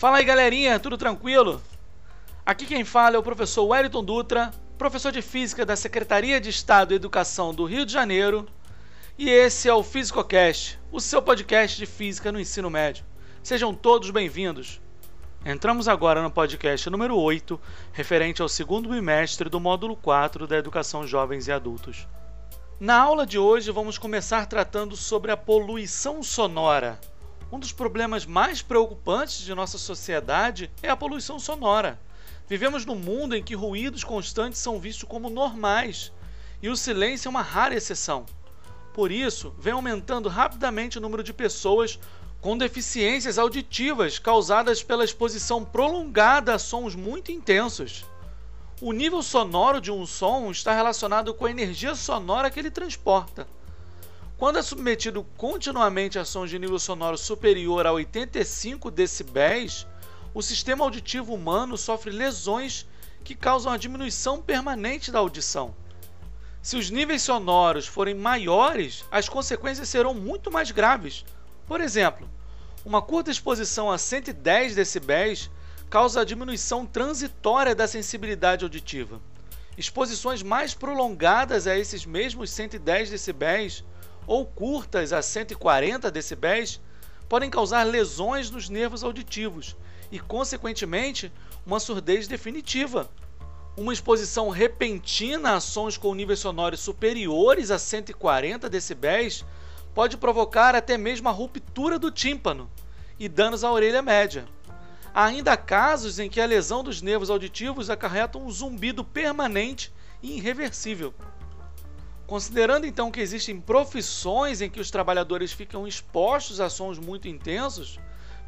Fala aí galerinha, tudo tranquilo? Aqui quem fala é o professor Wellington Dutra, professor de Física da Secretaria de Estado de Educação do Rio de Janeiro, e esse é o FísicoCast, o seu podcast de Física no ensino médio. Sejam todos bem-vindos. Entramos agora no podcast número 8, referente ao segundo bimestre do módulo 4 da Educação Jovens e Adultos. Na aula de hoje vamos começar tratando sobre a poluição sonora, um dos problemas mais preocupantes de nossa sociedade é a poluição sonora. Vivemos num mundo em que ruídos constantes são vistos como normais e o silêncio é uma rara exceção. Por isso, vem aumentando rapidamente o número de pessoas com deficiências auditivas causadas pela exposição prolongada a sons muito intensos. O nível sonoro de um som está relacionado com a energia sonora que ele transporta. Quando é submetido continuamente a sons de nível sonoro superior a 85 decibéis, o sistema auditivo humano sofre lesões que causam a diminuição permanente da audição. Se os níveis sonoros forem maiores, as consequências serão muito mais graves. Por exemplo, uma curta exposição a 110 decibéis causa a diminuição transitória da sensibilidade auditiva. Exposições mais prolongadas a esses mesmos 110 decibéis ou curtas a 140 decibéis podem causar lesões nos nervos auditivos e, consequentemente, uma surdez definitiva. Uma exposição repentina a sons com níveis sonoros superiores a 140 decibéis pode provocar até mesmo a ruptura do tímpano e danos à orelha média. Há ainda casos em que a lesão dos nervos auditivos acarreta um zumbido permanente e irreversível. Considerando então que existem profissões em que os trabalhadores ficam expostos a sons muito intensos,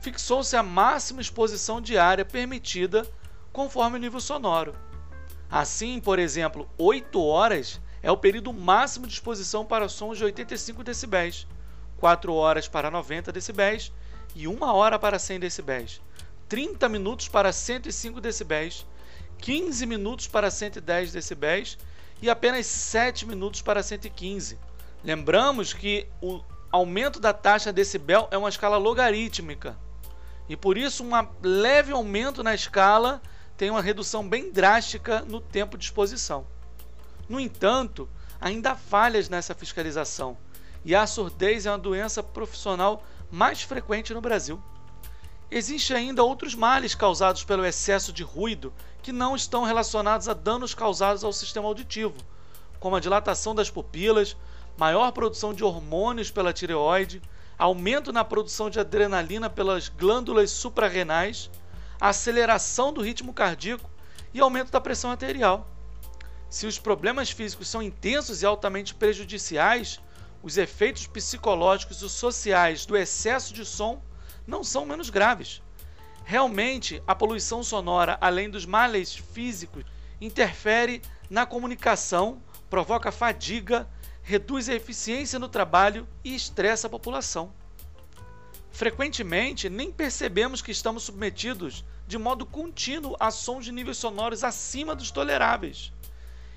fixou-se a máxima exposição diária permitida conforme o nível sonoro. Assim, por exemplo, 8 horas é o período máximo de exposição para sons de 85 decibéis, 4 horas para 90 decibéis e 1 hora para 100 decibéis, 30 minutos para 105 decibéis, 15 minutos para 110 decibéis e apenas 7 minutos para 115. Lembramos que o aumento da taxa decibel é uma escala logarítmica e por isso um leve aumento na escala tem uma redução bem drástica no tempo de exposição. No entanto, ainda há falhas nessa fiscalização e a surdez é uma doença profissional mais frequente no Brasil. Existem ainda outros males causados pelo excesso de ruído que não estão relacionados a danos causados ao sistema auditivo, como a dilatação das pupilas, maior produção de hormônios pela tireoide, aumento na produção de adrenalina pelas glândulas suprarrenais, aceleração do ritmo cardíaco e aumento da pressão arterial. Se os problemas físicos são intensos e altamente prejudiciais, os efeitos psicológicos e sociais do excesso de som não são menos graves. Realmente, a poluição sonora, além dos males físicos, interfere na comunicação, provoca fadiga, reduz a eficiência no trabalho e estressa a população. Frequentemente, nem percebemos que estamos submetidos de modo contínuo a sons de níveis sonoros acima dos toleráveis.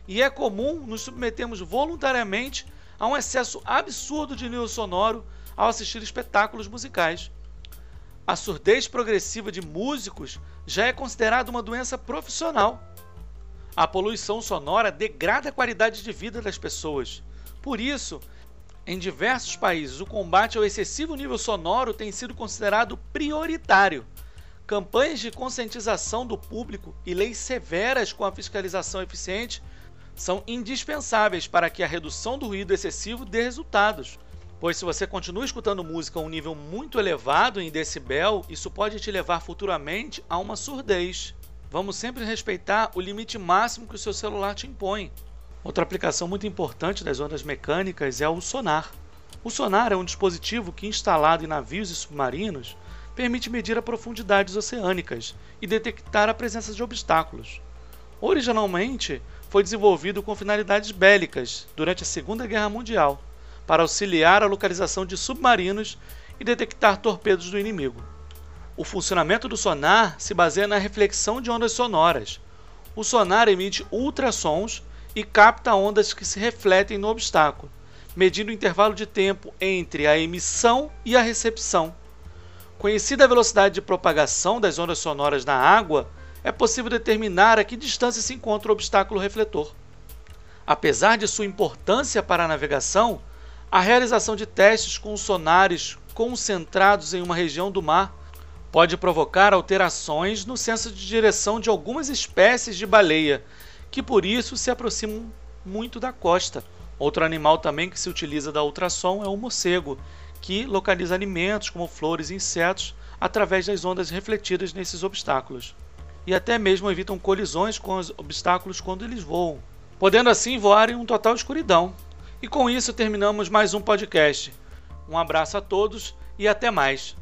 E é comum nos submetermos voluntariamente a um excesso absurdo de nível sonoro ao assistir espetáculos musicais. A surdez progressiva de músicos já é considerada uma doença profissional. A poluição sonora degrada a qualidade de vida das pessoas. Por isso, em diversos países, o combate ao excessivo nível sonoro tem sido considerado prioritário. Campanhas de conscientização do público e leis severas com a fiscalização eficiente são indispensáveis para que a redução do ruído excessivo dê resultados. Pois se você continua escutando música a um nível muito elevado em decibel, isso pode te levar futuramente a uma surdez. Vamos sempre respeitar o limite máximo que o seu celular te impõe. Outra aplicação muito importante das ondas mecânicas é o sonar. O sonar é um dispositivo que, instalado em navios e submarinos, permite medir a profundidades oceânicas e detectar a presença de obstáculos. Originalmente, foi desenvolvido com finalidades bélicas durante a Segunda Guerra Mundial para auxiliar a localização de submarinos e detectar torpedos do inimigo. O funcionamento do sonar se baseia na reflexão de ondas sonoras. O sonar emite ultrassons e capta ondas que se refletem no obstáculo, medindo o intervalo de tempo entre a emissão e a recepção. Conhecida a velocidade de propagação das ondas sonoras na água, é possível determinar a que distância se encontra o obstáculo refletor. Apesar de sua importância para a navegação, a realização de testes com sonares concentrados em uma região do mar pode provocar alterações no senso de direção de algumas espécies de baleia, que por isso se aproximam muito da costa. Outro animal também que se utiliza da ultrassom é o morcego, que localiza alimentos como flores e insetos através das ondas refletidas nesses obstáculos. E até mesmo evitam colisões com os obstáculos quando eles voam podendo assim voar em um total escuridão. E com isso terminamos mais um podcast. Um abraço a todos e até mais.